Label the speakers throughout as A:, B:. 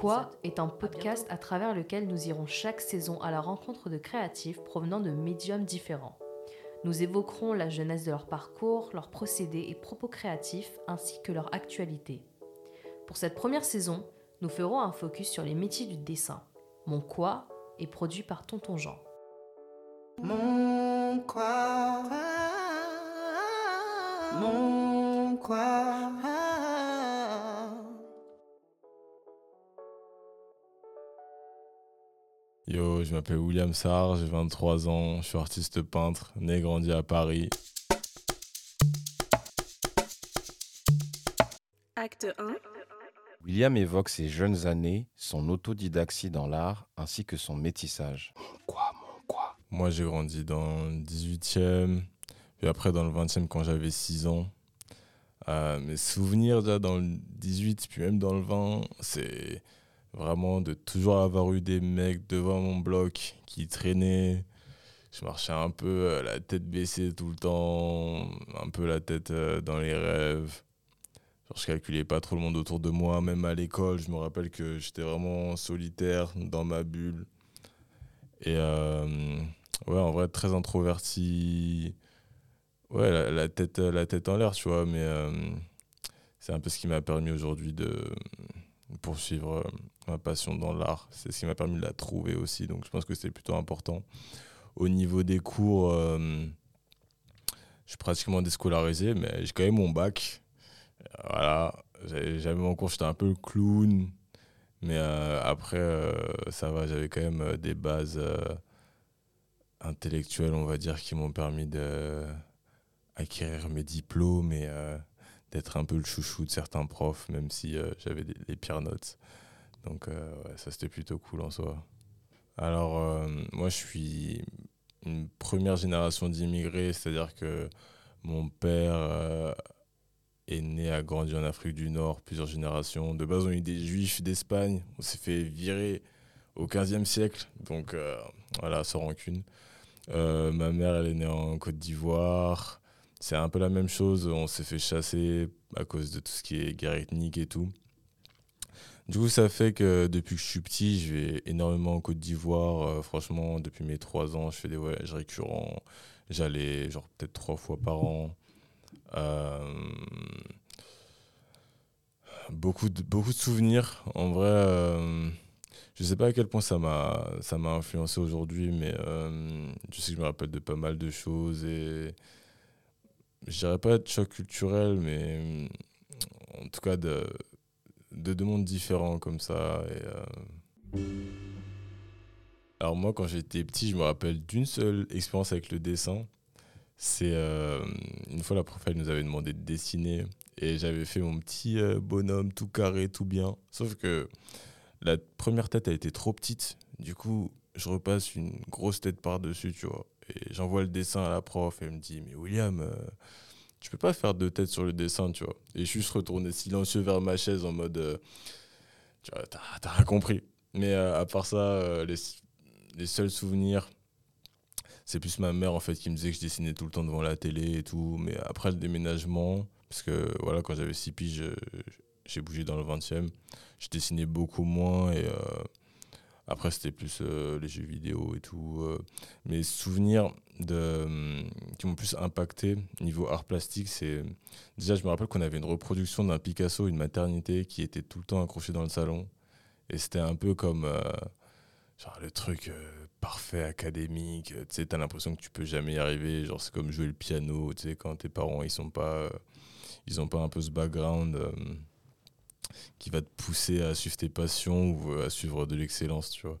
A: Quoi est un podcast à travers lequel nous irons chaque saison à la rencontre de créatifs provenant de médiums différents. Nous évoquerons la jeunesse de leur parcours, leurs procédés et propos créatifs ainsi que leur actualité. Pour cette première saison, nous ferons un focus sur les métiers du dessin. Mon Quoi est produit par Tonton Jean.
B: Mon quoi? Mon quoi?
C: Yo, je m'appelle William Sarr, j'ai 23 ans, je suis artiste peintre, né et grandi à Paris.
D: Acte 1.
E: William évoque ses jeunes années, son autodidaxie dans l'art ainsi que son métissage.
B: Quoi, mon quoi?
C: Moi, j'ai grandi dans le 18e, puis après dans le 20e quand j'avais 6 ans. Euh, mes souvenirs déjà dans le 18, puis même dans le 20, c'est vraiment de toujours avoir eu des mecs devant mon bloc qui traînaient. Je marchais un peu euh, la tête baissée tout le temps, un peu la tête euh, dans les rêves. Je calculais pas trop le monde autour de moi, même à l'école. Je me rappelle que j'étais vraiment solitaire dans ma bulle. Et euh, ouais, en vrai, très introverti. Ouais, la, tête, la tête en l'air, tu vois. Mais c'est un peu ce qui m'a permis aujourd'hui de poursuivre euh, ma passion dans l'art. C'est ce qui m'a permis de la trouver aussi. Donc je pense que c'est plutôt important. Au niveau des cours, euh, je suis pratiquement déscolarisé, mais j'ai quand même mon bac. Voilà, J'avais- mon cours, j'étais un peu le clown. Mais euh, après, ça va, j'avais quand même des bases intellectuelles, on va dire, qui m'ont permis de acquérir mes diplômes d'être un peu le chouchou de certains profs, même si euh, j'avais des- les pires notes. Donc euh, ça, c'était plutôt cool en soi. Alors, euh, moi, je suis une première génération d'immigrés, c'est-à-dire que mon père est né, a grandi en Afrique du Nord, plusieurs générations. De base, on est des juifs d'Espagne. On s'est fait virer au 15e siècle. Donc, voilà, sans rancune. Ma mère, elle est née en Côte d'Ivoire. C'est un peu la même chose. On s'est fait chasser à cause de tout ce qui est guerre ethnique et tout. Du coup, ça fait que depuis que je suis petit, je vais énormément en Côte d'Ivoire. Euh, franchement, depuis mes trois ans, je fais des voyages récurrents. J'allais genre peut-être trois fois par an. Euh, beaucoup, de, beaucoup de souvenirs. En vrai, euh, je sais pas à quel point ça m'a influencé aujourd'hui, mais euh, je sais que je me rappelle de pas mal de choses et je dirais pas de choc culturel, mais euh, en tout cas de, de deux mondes différents comme ça. Euh, Alors moi, quand j'étais petit, je me rappelle d'une seule expérience avec le dessin. C'est euh, une fois la prof, elle nous avait demandé de dessiner et j'avais fait mon petit euh, bonhomme tout carré, tout bien. Sauf que la première tête a été trop petite. Du coup, je repasse une grosse tête par-dessus, tu vois. J'envoie le dessin à la prof et elle me dit Mais William, euh, tu peux pas faire deux têtes sur le dessin, tu vois. Et je suis juste retourné silencieux vers ma chaise en mode euh, Tu vois, t'as rien compris. Mais euh, à part ça, les, les seuls souvenirs, c'est plus ma mère en fait qui me disait que je dessinais tout le temps devant la télé et tout. Mais après le déménagement, parce que voilà, quand j'avais 6 piges, j'ai bougé dans le 20e, je dessinais beaucoup moins et. Après, c'était plus euh, les jeux vidéo et tout. euh. Mes souvenirs de, hum, qui m'ont plus impacté niveau art plastique, c'est. Déjà, je me rappelle qu'on avait une reproduction d'un Picasso, une maternité, qui était tout le temps accrochée dans le salon. Et c'était un peu comme. euh, genre le truc euh, parfait, académique. Tu sais, t'as l'impression que tu peux jamais y arriver. Genre, c'est comme jouer le piano, tu sais, quand tes parents, ils sont pas. ils ont pas un peu ce background. Qui va te pousser à suivre tes passions ou euh, à suivre de l'excellence, tu vois.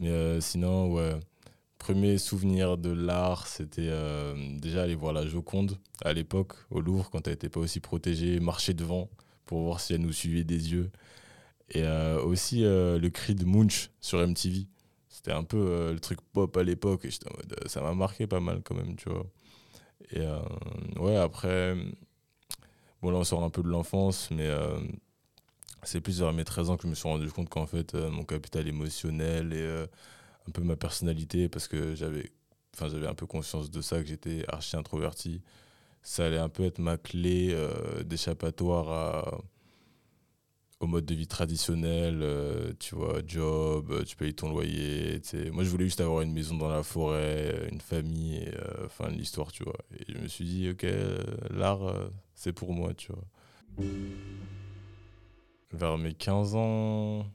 C: Mais euh, sinon, ouais, premier souvenir de l'art, c'était euh, déjà aller voir la Joconde à l'époque au Louvre quand elle n'était pas aussi protégée, marcher devant pour voir si elle nous suivait des yeux. Et aussi le cri de Munch sur MTV. C'était un peu le truc pop à l'époque et ça m'a marqué pas mal quand même, tu vois. Et ouais, après, bon là on sort un peu de l'enfance, mais c'est plus vers mes 13 ans que je me suis rendu compte qu'en fait, euh, mon capital émotionnel et euh, un peu ma personnalité, parce que j'avais enfin, un peu conscience de ça, que j'étais archi introverti, ça allait un peu être ma clé euh, d'échappatoire au mode de vie traditionnel, tu vois, job, tu payes ton loyer. tu sais. Moi, je voulais juste avoir une maison dans la forêt, une famille, et, fin de l'histoire, tu vois. Et je me suis dit, ok, l'art, c'est pour moi, tu vois. Vers mes 15 ans,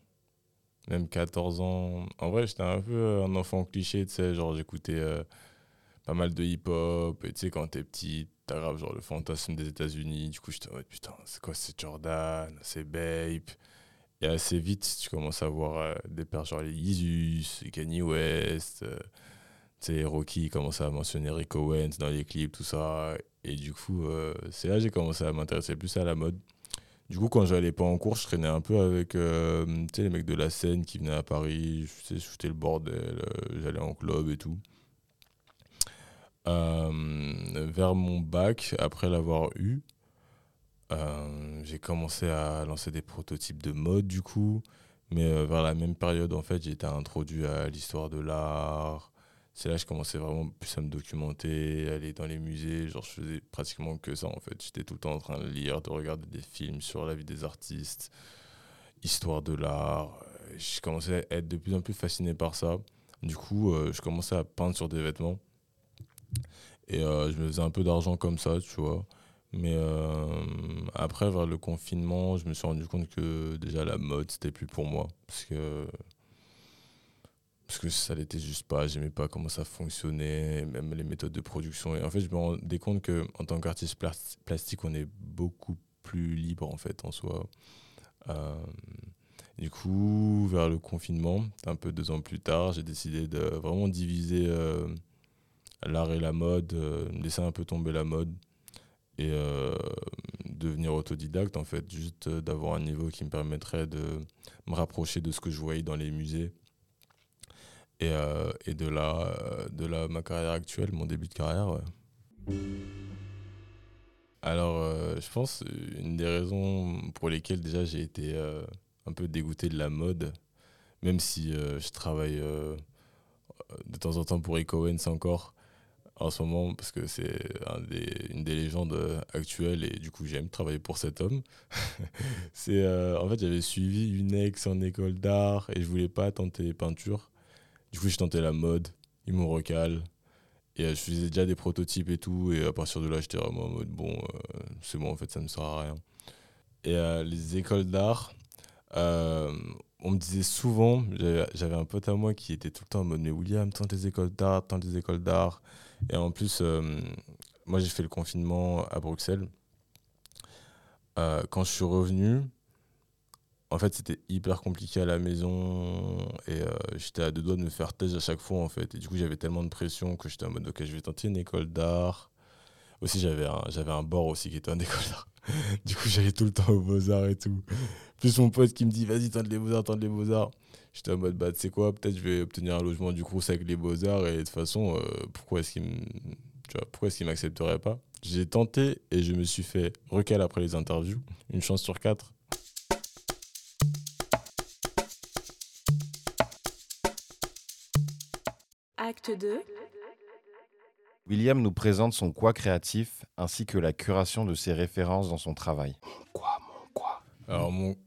C: même 14 ans, en vrai, j'étais un peu un enfant cliché, tu sais, genre j'écoutais euh, pas mal de hip-hop, et tu sais, quand t'es petit, t'as grave genre le fantasme des États-Unis, du coup, j'étais en mode, putain, c'est quoi, c'est Jordan, c'est Bape. Et assez vite, tu commences à voir euh, des pères genre les les Kanye West, euh, tu sais, Rocky commence à mentionner Rick Owens dans les clips, tout ça. Et du coup, euh, c'est là que j'ai commencé à m'intéresser plus à la mode. Du coup, quand j'allais pas en cours, je traînais un peu avec euh, les mecs de la scène qui venaient à Paris. Je foutais le bordel, euh, j'allais en club et tout. Euh, vers mon bac, après l'avoir eu, j'ai commencé à lancer des prototypes de mode du coup. Mais vers la même période, en fait, été introduit à l'histoire de l'art. C'est là que je commençais vraiment plus à me documenter, aller dans les musées. Genre, je faisais pratiquement que ça, en fait. J'étais tout le temps en train de lire, de regarder des films sur la vie des artistes, histoire de l'art. Je commençais à être de plus en plus fasciné par ça. Du coup, euh, je commençais à peindre sur des vêtements. Et euh, je me faisais un peu d'argent comme ça, tu vois. Mais euh, après, vers le confinement, je me suis rendu compte que déjà la mode, c'était plus pour moi. Parce que, parce que ça l'était juste pas. J'aimais pas comment ça fonctionnait, même les méthodes de production. Et en fait, je me rendais compte qu'en tant qu'artiste plas- plastique, on est beaucoup plus libre en fait en soi. Euh, du coup, vers le confinement, un peu deux ans plus tard, j'ai décidé de vraiment diviser euh, l'art et la mode, euh, laisser un peu tomber la mode et devenir autodidacte en fait, juste d'avoir un niveau qui me permettrait de me rapprocher de ce que je voyais dans les musées. Et, euh, et de là, euh, de là, ma carrière actuelle, mon début de carrière. Alors, euh, je pense une des raisons pour lesquelles déjà j'ai été un peu dégoûté de la mode, même si je travaille de temps en temps pour Eco encore en ce moment, parce que c'est une des légendes actuelles et du coup j'aime travailler pour cet homme. c'est en fait j'avais suivi une ex en école d'art et je voulais pas tenter les peintures. Du coup j'ai tenté la mode, ils m'ont recalé. Et euh, je faisais déjà des prototypes et tout, et à partir de là, j'étais vraiment en mode bon, euh, c'est bon, en fait, ça ne sert à rien. Et euh, les écoles d'art, on me disait souvent, j'avais un pote à moi qui était tout le temps en mode mais William, tente les écoles d'art, tente les écoles d'art. Et en plus, moi j'ai fait le confinement à Bruxelles. Quand je suis revenu, en fait, c'était hyper compliqué à la maison et euh, j'étais à deux doigts de me faire thèse à chaque fois en fait. Et du coup, j'avais tellement de pression que j'étais en mode ok, je vais tenter une école d'art. Aussi, j'avais un, j'avais un bord aussi qui était en école d'art. du coup, j'allais tout le temps aux beaux-arts et tout. Plus mon pote qui me dit vas-y, tente les beaux-arts, tente les beaux-arts. J'étais en mode bah, tu sais quoi, peut-être je vais obtenir un logement du Crous avec les beaux-arts et de toute façon, euh, pourquoi est-ce qu'il pourquoi est-ce qu'il m'accepterait pas? J'ai tenté et je me suis fait recal après les interviews. Une chance sur quatre.
D: Acte 2.
E: William nous présente son quoi créatif ainsi que la curation de ses références dans son travail.
B: Quoi, mon quoi?
C: Alors, mon...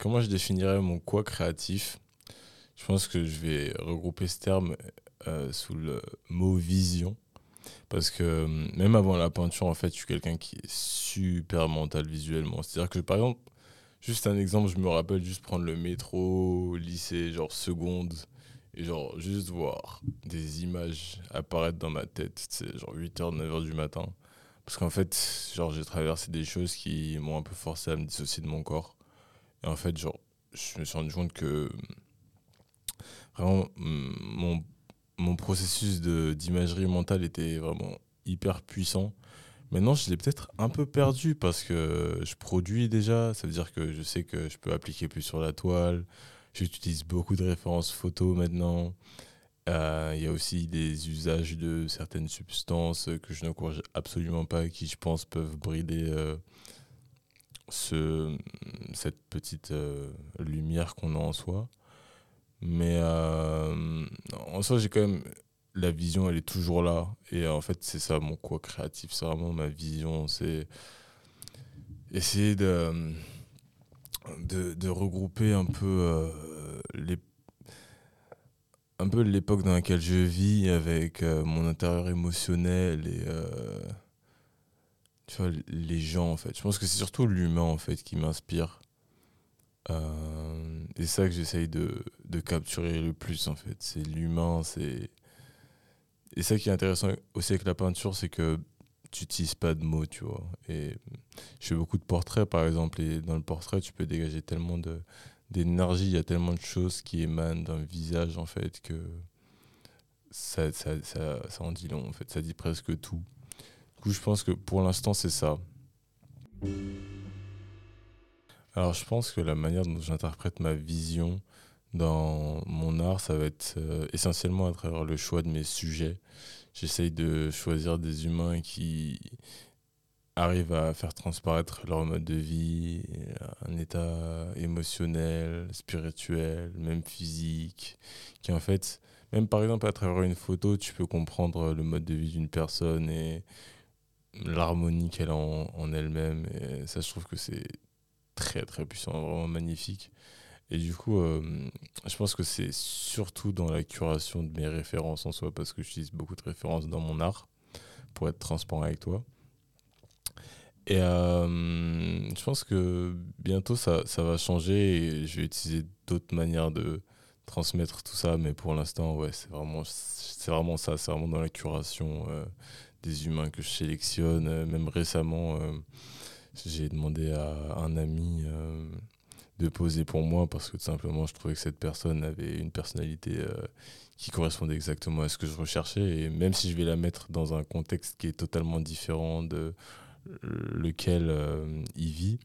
C: comment je définirais mon quoi créatif? Je pense que je vais regrouper ce terme euh, sous le mot vision. Parce que euh, même avant la peinture, en fait, je suis quelqu'un qui est super mental visuellement. C'est-à-dire que, par exemple, juste un exemple, je me rappelle juste prendre le métro, au lycée, genre seconde, et genre juste voir des images apparaître dans ma tête, c'est genre 8h, 9h du matin. Parce qu'en fait, genre, j'ai traversé des choses qui m'ont un peu forcé à me dissocier de mon corps. Et en fait, genre, je me suis rendu compte que vraiment, mon, mon processus d'imagerie mentale était vraiment hyper puissant. Maintenant, je l'ai peut-être un peu perdu parce que je produis déjà. Ça veut dire que je sais que je peux appliquer plus sur la toile. J'utilise beaucoup de références photos maintenant. Euh, Il y a aussi des usages de certaines substances que je n'encourage absolument pas, qui je pense peuvent brider euh, ce, cette petite euh, lumière qu'on a en soi. Mais euh, en soi, j'ai quand même la vision, elle est toujours là. Et en fait, c'est ça mon quoi créatif, c'est vraiment ma vision. C'est essayer de, de, regrouper un peu euh, les un peu l'époque dans laquelle je vis avec euh, mon intérieur émotionnel et euh, tu vois les gens en fait. Je pense que c'est surtout l'humain en fait qui m'inspire. Et ça que j'essaye de, de capturer le plus en fait. C'est l'humain c'est et ça qui est intéressant aussi avec la peinture c'est que tu n'utilises pas de mots tu vois et je fais beaucoup de portraits par exemple et dans le portrait tu peux dégager tellement de d'énergie, il y a tellement de choses qui émanent d'un visage en fait que ça, ça, ça, ça, en dit long en fait, ça dit presque tout. Du coup, je pense que pour l'instant, c'est ça. Alors, je pense que la manière dont j'interprète ma vision dans mon art, ça va être euh, essentiellement à travers le choix de mes sujets. J'essaye de choisir des humains qui arrivent à faire transparaître leur mode de vie, un état émotionnel, spirituel, même physique, qui en fait, même par exemple à travers une photo, tu peux comprendre le mode de vie d'une personne et l'harmonie qu'elle a en, en elle-même. Et ça, je trouve que c'est très très puissant, vraiment magnifique. Et du coup, euh, je pense que c'est surtout dans la curation de mes références en soi, parce que j'utilise beaucoup de références dans mon art, pour être transparent avec toi. Et euh, je pense que bientôt ça, ça, va changer et je vais utiliser d'autres manières de transmettre tout ça. Mais pour l'instant, ouais, c'est vraiment, vraiment ça. C'est vraiment dans la curation euh, des humains que je sélectionne. Même récemment, j'ai demandé à un ami de poser pour moi parce que tout simplement, je trouvais que cette personne avait une personnalité euh, qui correspondait exactement à ce que je recherchais. Et même si je vais la mettre dans un contexte qui est totalement différent de lequel euh, il vit,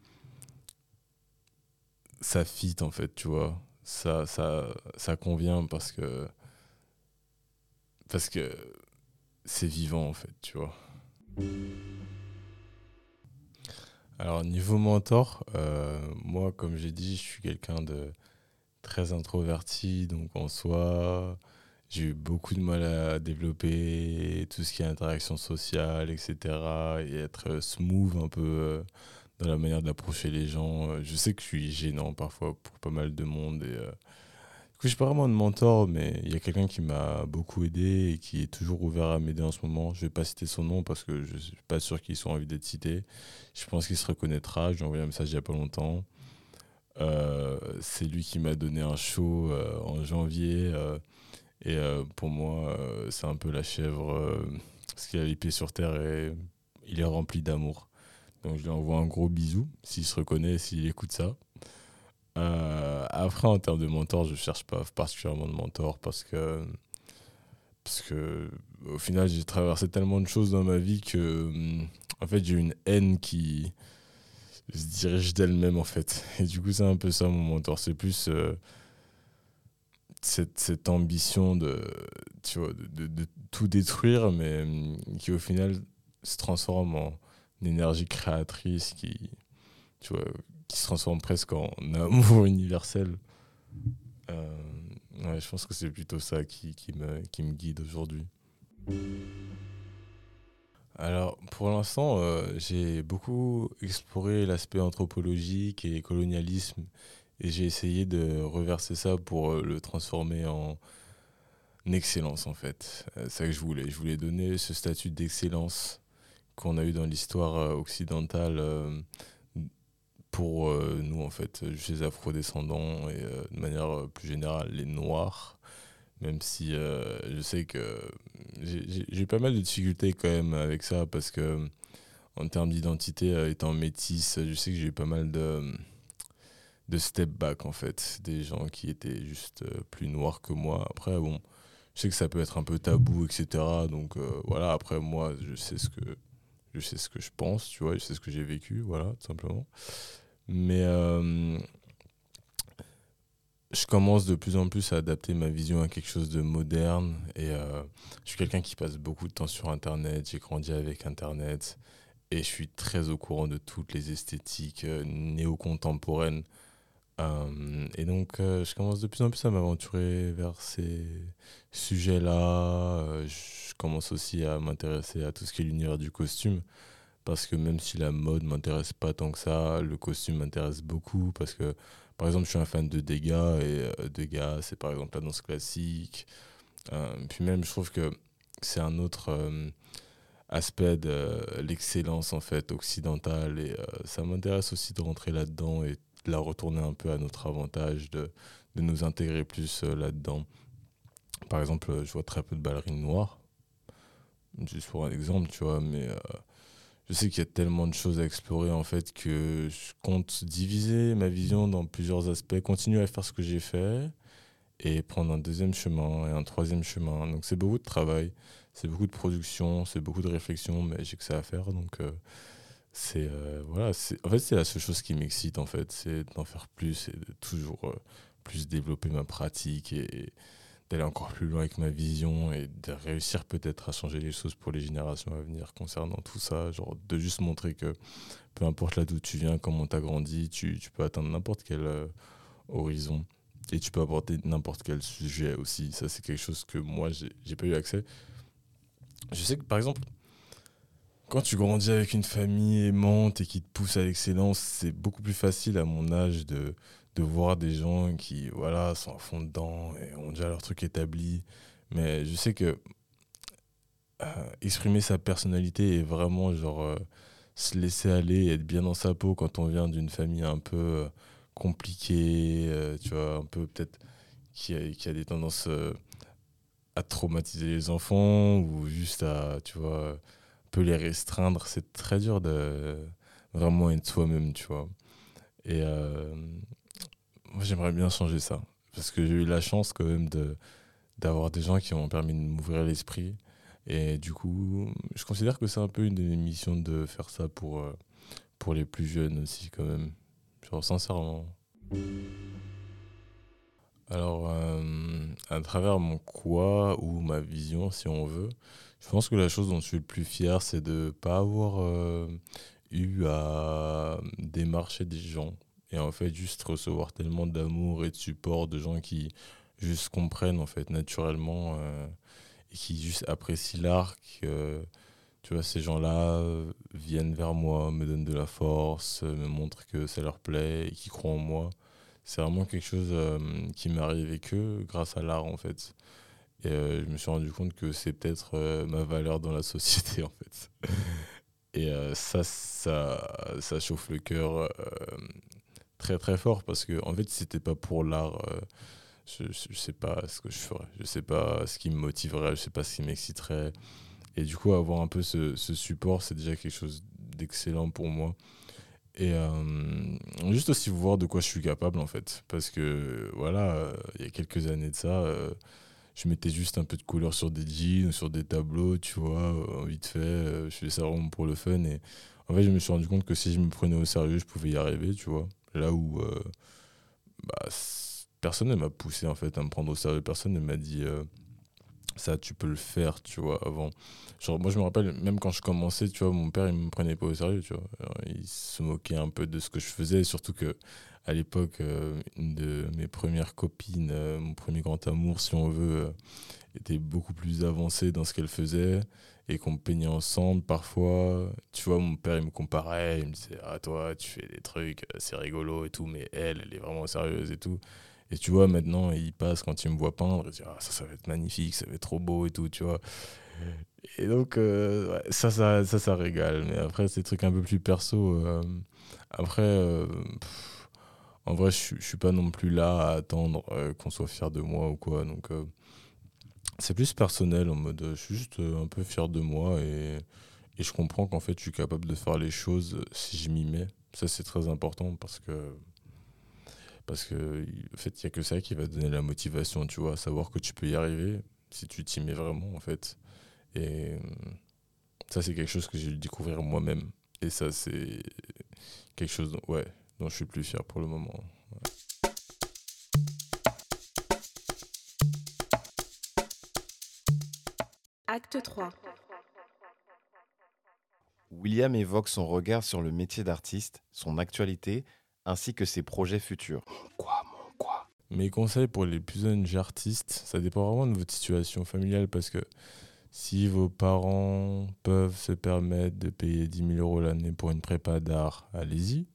C: ça fit en fait, tu vois. Ça, ça, ça convient parce que parce que c'est vivant en fait, tu vois. Alors niveau mentor, euh, moi comme j'ai dit, je suis quelqu'un de très introverti, donc en soi, j'ai eu beaucoup de mal à développer tout ce qui est interaction sociale, etc. Et être smooth un peu euh, dans la manière d'approcher les gens. Euh, Je sais que je suis gênant parfois pour pas mal de monde. Et, du coup, je pas vraiment de mentor, mais il y a quelqu'un qui m'a beaucoup aidé et qui est toujours ouvert à m'aider en ce moment. Je vais pas citer son nom parce que je suis pas sûr qu'il soit envie d'être cité. Je pense qu'il se reconnaîtra. Je lui ai envoyé un message il y a pas longtemps. Euh, c'est lui qui m'a donné un show euh, en janvier. euh, et pour moi, c'est un peu la chèvre, parce qu'il a les pieds sur terre et il est rempli d'amour. Donc je lui envoie un gros bisou, s'il se reconnaît, s'il écoute ça. Euh, après, en termes de mentor, je cherche pas particulièrement de mentor parce que, parce que au final, j'ai traversé tellement de choses dans ma vie que, hum, en fait, j'ai une haine qui se dirige d'elle-même, en fait. Et du coup, c'est un peu ça mon mentor. C'est plus euh, cette, cette ambition de, tu vois, de, tout détruire, mais hum, qui au final se transforme en énergie créatrice qui, tu vois, qui se transforme presque en amour universel. Euh, je pense que c'est plutôt ça qui, me, guide aujourd'hui. Alors, pour l'instant, euh, j'ai beaucoup exploré l'aspect anthropologique et colonialisme et j'ai essayé de reverser ça pour euh, le transformer en excellence, en fait. C'est ça que je voulais. Je voulais donner ce statut d'excellence qu'on a eu dans l'histoire occidentale pour euh, nous, en fait, chez les afrodescendants et euh, de manière euh, plus générale, les Noirs. Même si euh, je sais que j'ai pas mal de difficultés quand même avec ça parce que en termes d'identité, euh, étant métisse, je sais que j'ai eu pas mal de, de step back en fait, des gens qui étaient juste euh, plus noirs que moi. Après, bon, je sais que ça peut être un peu tabou, etc. Donc euh, voilà, après moi, je sais ce que je sais ce que je pense, tu vois, je sais ce que j'ai vécu, voilà, tout simplement. Mais euh, je commence de plus en plus à adapter ma vision à quelque chose de moderne et euh, je suis quelqu'un qui passe beaucoup de temps sur Internet, j'ai grandi avec Internet et je suis très au courant de toutes les esthétiques euh, néo-contemporaines. Et donc je commence de plus en plus à m'aventurer vers ces sujets-là. Je commence aussi à m'intéresser à tout ce qui est l'univers du costume parce que même si la mode m'intéresse pas tant que ça, le costume m'intéresse beaucoup parce que, par exemple, je suis un fan de dégâts et euh, dégâts, c'est par exemple la danse classique. Euh, puis même, je trouve que c'est un autre euh, aspect de l'excellence en fait occidentale et ça m'intéresse aussi de rentrer là-dedans et de la retourner un peu à notre avantage, de, de nous intégrer plus là-dedans. Par exemple, je vois très peu de ballerines noires, juste pour un exemple, tu vois, mais je sais qu'il y a tellement de choses à explorer en fait que je compte diviser ma vision dans plusieurs aspects, continuer à faire ce que j'ai fait et prendre un deuxième chemin et un troisième chemin. Donc c'est beaucoup de travail, c'est beaucoup de production, c'est beaucoup de réflexion, mais j'ai que ça à faire. Donc euh, c'est euh, voilà, en fait c'est la seule chose qui m'excite en fait, c'est d'en faire plus et de toujours euh, plus développer ma pratique et d'aller encore plus loin avec ma vision et de réussir peut-être à changer les choses pour les générations à venir concernant tout ça, genre de juste montrer que peu importe là d'où tu viens, comment tu as grandi, tu, tu peux atteindre n'importe quel euh, horizon et tu peux aborder n'importe quel sujet aussi. Ça, c'est quelque chose que moi, j'ai pas eu accès. Je sais que, par exemple, quand tu grandis avec une famille aimante et qui te pousse à l'excellence, c'est beaucoup plus facile à mon âge de, de voir des gens qui voilà, sont à fond dedans et ont déjà leur truc établi. Mais je sais que euh, exprimer sa personnalité et vraiment genre euh, se laisser aller être bien dans sa peau quand on vient d'une famille un peu euh, compliquée, tu vois, un peu peut-être qui a, qui a des tendances à traumatiser les enfants ou juste à, tu vois, un peu les restreindre. C'est très dur de vraiment être soi-même, tu vois. Et moi, j'aimerais bien changer ça. Parce que j'ai eu la chance quand même de, d'avoir des gens qui m'ont permis de m'ouvrir l'esprit. Et du coup, je considère que c'est un peu une des missions de faire ça pour, euh, pour les plus jeunes aussi, quand même. Genre, sincèrement. Alors, euh, à travers mon quoi ou ma vision, si on veut, je pense que la chose dont je suis le plus fier, c'est de ne pas avoir euh, eu à démarcher des gens. Et en fait, juste recevoir tellement d'amour et de support de gens qui juste comprennent, en fait, naturellement, euh, et qui juste apprécient l'art. que, tu vois, ces gens-là euh, viennent vers moi, me donnent de la force, euh, me montrent que ça leur plaît et qui croient en moi. C'est vraiment quelque chose euh, qui m'est arrivé que grâce à l'art, en fait. Et euh, je me suis rendu compte que c'est peut-être euh, ma valeur dans la société, en fait. Et euh, ça, ça, ça chauffe le cœur euh, très très fort parce que, en fait, si c'était pas pour l'art, euh, je, sais pas ce que je ferais. Je sais pas ce qui me motiverait, je sais pas ce qui m'exciterait. Et du coup, avoir un peu ce, support, c'est déjà quelque chose d'excellent pour moi. Et euh, juste aussi voir de quoi je suis capable, en fait. Parce que, voilà, il y a quelques années de ça, euh, je mettais juste un peu de couleur sur des jeans, sur des tableaux, tu vois, vite fait. je faisais ça vraiment pour le fun. Et en fait, je me suis rendu compte que si je me prenais au sérieux, je pouvais y arriver, tu vois. Là où euh, bah, personne ne m'a poussé, en fait, à me prendre au sérieux. Personne ne m'a dit... euh, ça tu peux le faire tu vois avant moi je me rappelle même quand je commençais tu vois mon père il me prenait pas au sérieux tu vois il se moquait un peu de ce que je faisais surtout que à l'époque euh, une de mes premières copines mon premier grand amour si on veut était beaucoup plus avancée dans ce qu'elle faisait et qu'on peignait ensemble parfois tu vois mon père il me comparait il me disait ah toi tu fais des trucs euh, c'est rigolo et tout mais elle elle est vraiment sérieuse et tout et tu vois, maintenant, il passe quand il me voit peindre, il dit ah, ça, ça va être magnifique, ça va être trop beau et tout, tu vois. Et donc, euh, ça, ça, ça, ça régale. Mais après, des trucs un peu plus perso. euh, après, en vrai, je je suis pas non plus là à attendre qu'on soit fier de moi ou quoi. Donc, c'est plus personnel en mode, je suis juste euh, un peu fier de moi et, je comprends qu'en fait, je suis capable de faire les choses si je m'y mets. Ça, c'est très important parce que parce que en fait, il y a que ça qui va donner la motivation, tu vois, savoir que tu peux y arriver si tu t'y mets vraiment, en fait. Et euh, ça, c'est quelque chose que j'ai dû découvrir moi-même. Et ça, c'est quelque chose dont, ouais, dont je suis plus fier pour le moment.
D: Acte 3.
E: William évoque son regard sur le métier d'artiste, son actualité, ainsi que ses projets futurs.
B: Quoi, mon quoi?
C: Mes conseils pour les plus jeunes artistes, ça dépend vraiment de votre situation familiale parce que Si vos parents peuvent se permettre de payer 10 000 euros l'année pour une prépa d'art, allez-y.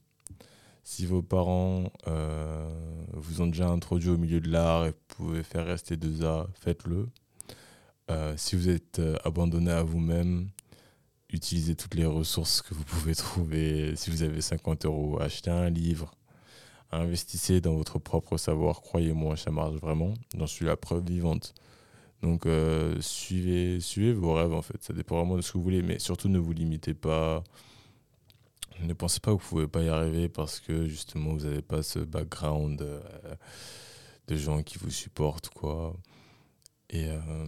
C: Si vos parents euh, vous ont déjà introduit au milieu de l'art et vous pouvez faire rester deux ans, faites-le. Euh, si vous êtes euh, abandonné à vous-même, utilisez toutes les ressources que vous pouvez trouver. Si vous avez 50 euros, achetez un livre, investissez dans votre propre savoir. Croyez-moi, ça marche vraiment. J'en suis la preuve vivante. Donc, euh, suivez, suivez vos rêves, en fait. Ça dépend vraiment de ce que vous voulez, mais surtout ne vous limitez pas. Ne pensez pas que vous pouvez pas y arriver parce que justement vous n'avez pas ce background de gens qui vous supportent, quoi. Et, euh,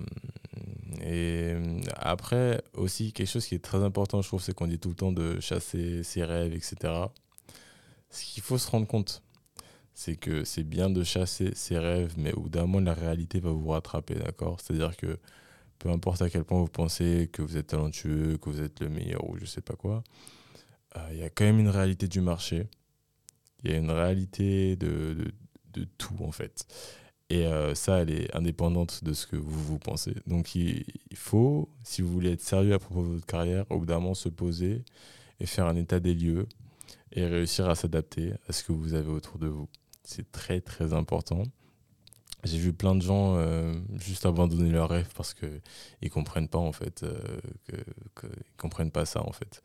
C: et après, aussi, quelque chose qui est très important, je trouve, c'est qu'on dit tout le temps de chasser ses rêves, etc. Ce qu'il faut se rendre compte, c'est que c'est bien de chasser ses rêves, mais au bout d'un moment, la réalité va vous rattraper, d'accord? C'est-à-dire que peu importe à quel point vous pensez que vous êtes talentueux, que vous êtes le meilleur ou je sais pas quoi, euh, il y a quand même une réalité du marché. Il y a une réalité de, de tout, en fait. Et euh, ça, elle est indépendante de ce que vous vous pensez. Donc il, faut, si vous voulez être sérieux à propos de votre carrière, au bout d'un moment se poser et faire un état des lieux et réussir à s'adapter à ce que vous avez autour de vous. C'est très très important. J'ai vu plein de gens euh, juste abandonner leurs rêves parce qu'ils ne comprennent pas en fait, euh, comprennent pas ça en fait.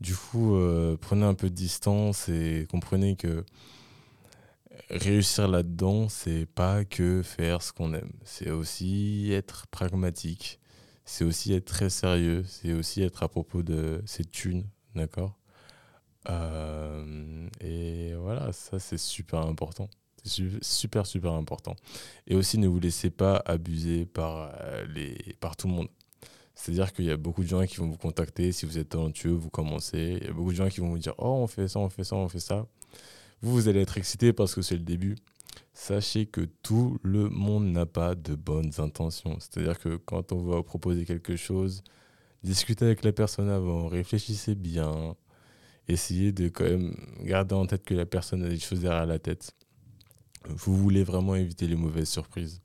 C: Du coup, euh, prenez un peu de distance et comprenez que réussir là-dedans, c'est pas que faire ce qu'on aime. C'est aussi être pragmatique. C'est aussi être très sérieux. C'est aussi être à propos de ses thunes, d'accord? Euh, Et voilà, ça c'est super important. C'est su- super, super important. Et aussi, ne vous laissez pas abuser par, euh, les, par tout le monde. C'est-à-dire qu'il y a beaucoup de gens qui vont vous contacter si vous êtes talentueux, vous commencez. Il y a beaucoup de gens qui vont vous dire Oh, on fait ça, on fait ça, on fait ça. Vous, vous allez être excité parce que c'est le début. Sachez que tout le monde n'a pas de bonnes intentions. C'est-à-dire que quand on va proposer quelque chose, discutez avec la personne avant, réfléchissez bien, essayez de quand même garder en tête que la personne a des choses derrière la tête. Vous voulez vraiment éviter les mauvaises surprises.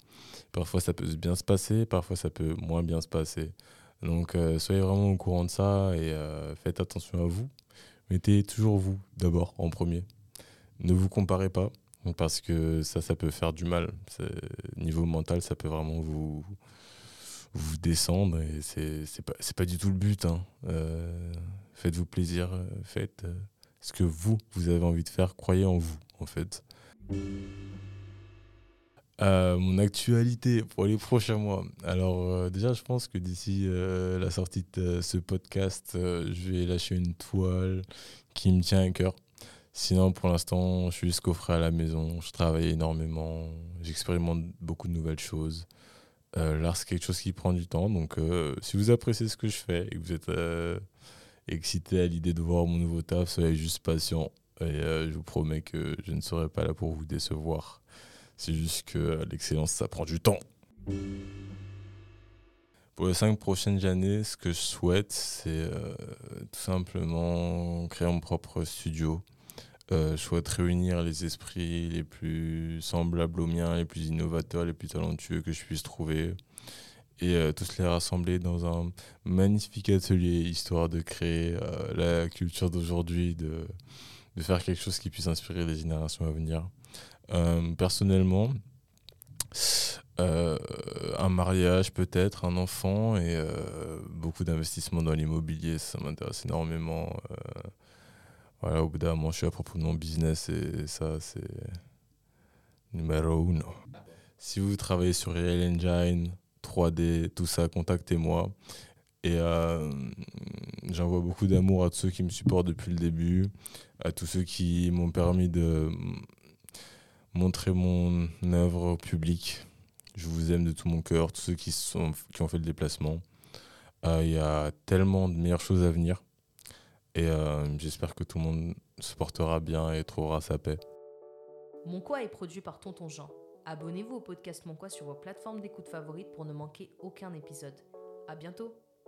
C: Parfois ça peut bien se passer, parfois ça peut moins bien se passer. Donc euh, soyez vraiment au courant de ça et euh, faites attention à vous. Mettez toujours vous d'abord en premier. Ne vous comparez pas parce que ça, ça peut faire du mal. Niveau mental, ça peut vraiment vous, vous descendre et c'est pas, pas du tout le but. hein. Euh, Faites-vous plaisir, faites euh, ce que vous, vous avez envie de faire. Croyez en vous, en fait. Euh, mon actualité pour les prochains mois. Alors déjà, je pense que d'ici la sortie de ce podcast, je vais lâcher une toile qui me tient à cœur. Sinon, pour l'instant, je suis juste coffré à la maison. Je travaille énormément. J'expérimente beaucoup de nouvelles choses. Euh, L'art, c'est quelque chose qui prend du temps. Donc, euh, si vous appréciez ce que je fais et que vous êtes euh, excité à l'idée de voir mon nouveau taf, soyez juste patient. Et euh, je vous promets que je ne serai pas là pour vous décevoir. C'est juste que l'excellence, ça prend du temps. Pour les cinq prochaines années, ce que je souhaite, c'est tout simplement créer mon propre studio. Euh, souhaite réunir les esprits les plus semblables aux miens, les plus innovateurs, les plus talentueux que je puisse trouver. Et euh, tous les rassembler dans un magnifique atelier, histoire de créer euh, la culture d'aujourd'hui, de, de faire quelque chose qui puisse inspirer les générations à venir. Euh, personnellement, un mariage peut-être, un enfant et beaucoup d'investissements dans l'immobilier, ça m'intéresse énormément. Voilà, au bout d'un moment, je suis à propos de mon business et ça, c'est numéro uno. Si vous travaillez sur Real Engine, 3D, tout ça, contactez-moi. Et euh, j'envoie beaucoup d'amour à tous ceux qui me supportent depuis le début, à tous ceux qui m'ont permis de montrer mon œuvre au public. Je vous aime de tout mon cœur, tous ceux qui, sont, qui ont fait le déplacement. Euh, Il y a tellement de meilleures choses à venir. Et euh, j'espère que tout le monde se portera bien et trouvera sa paix.
A: Mon Quoi est produit par Tonton Jean. Abonnez-vous au podcast Mon Quoi sur vos plateformes d'écoute favorites pour ne manquer aucun épisode. À bientôt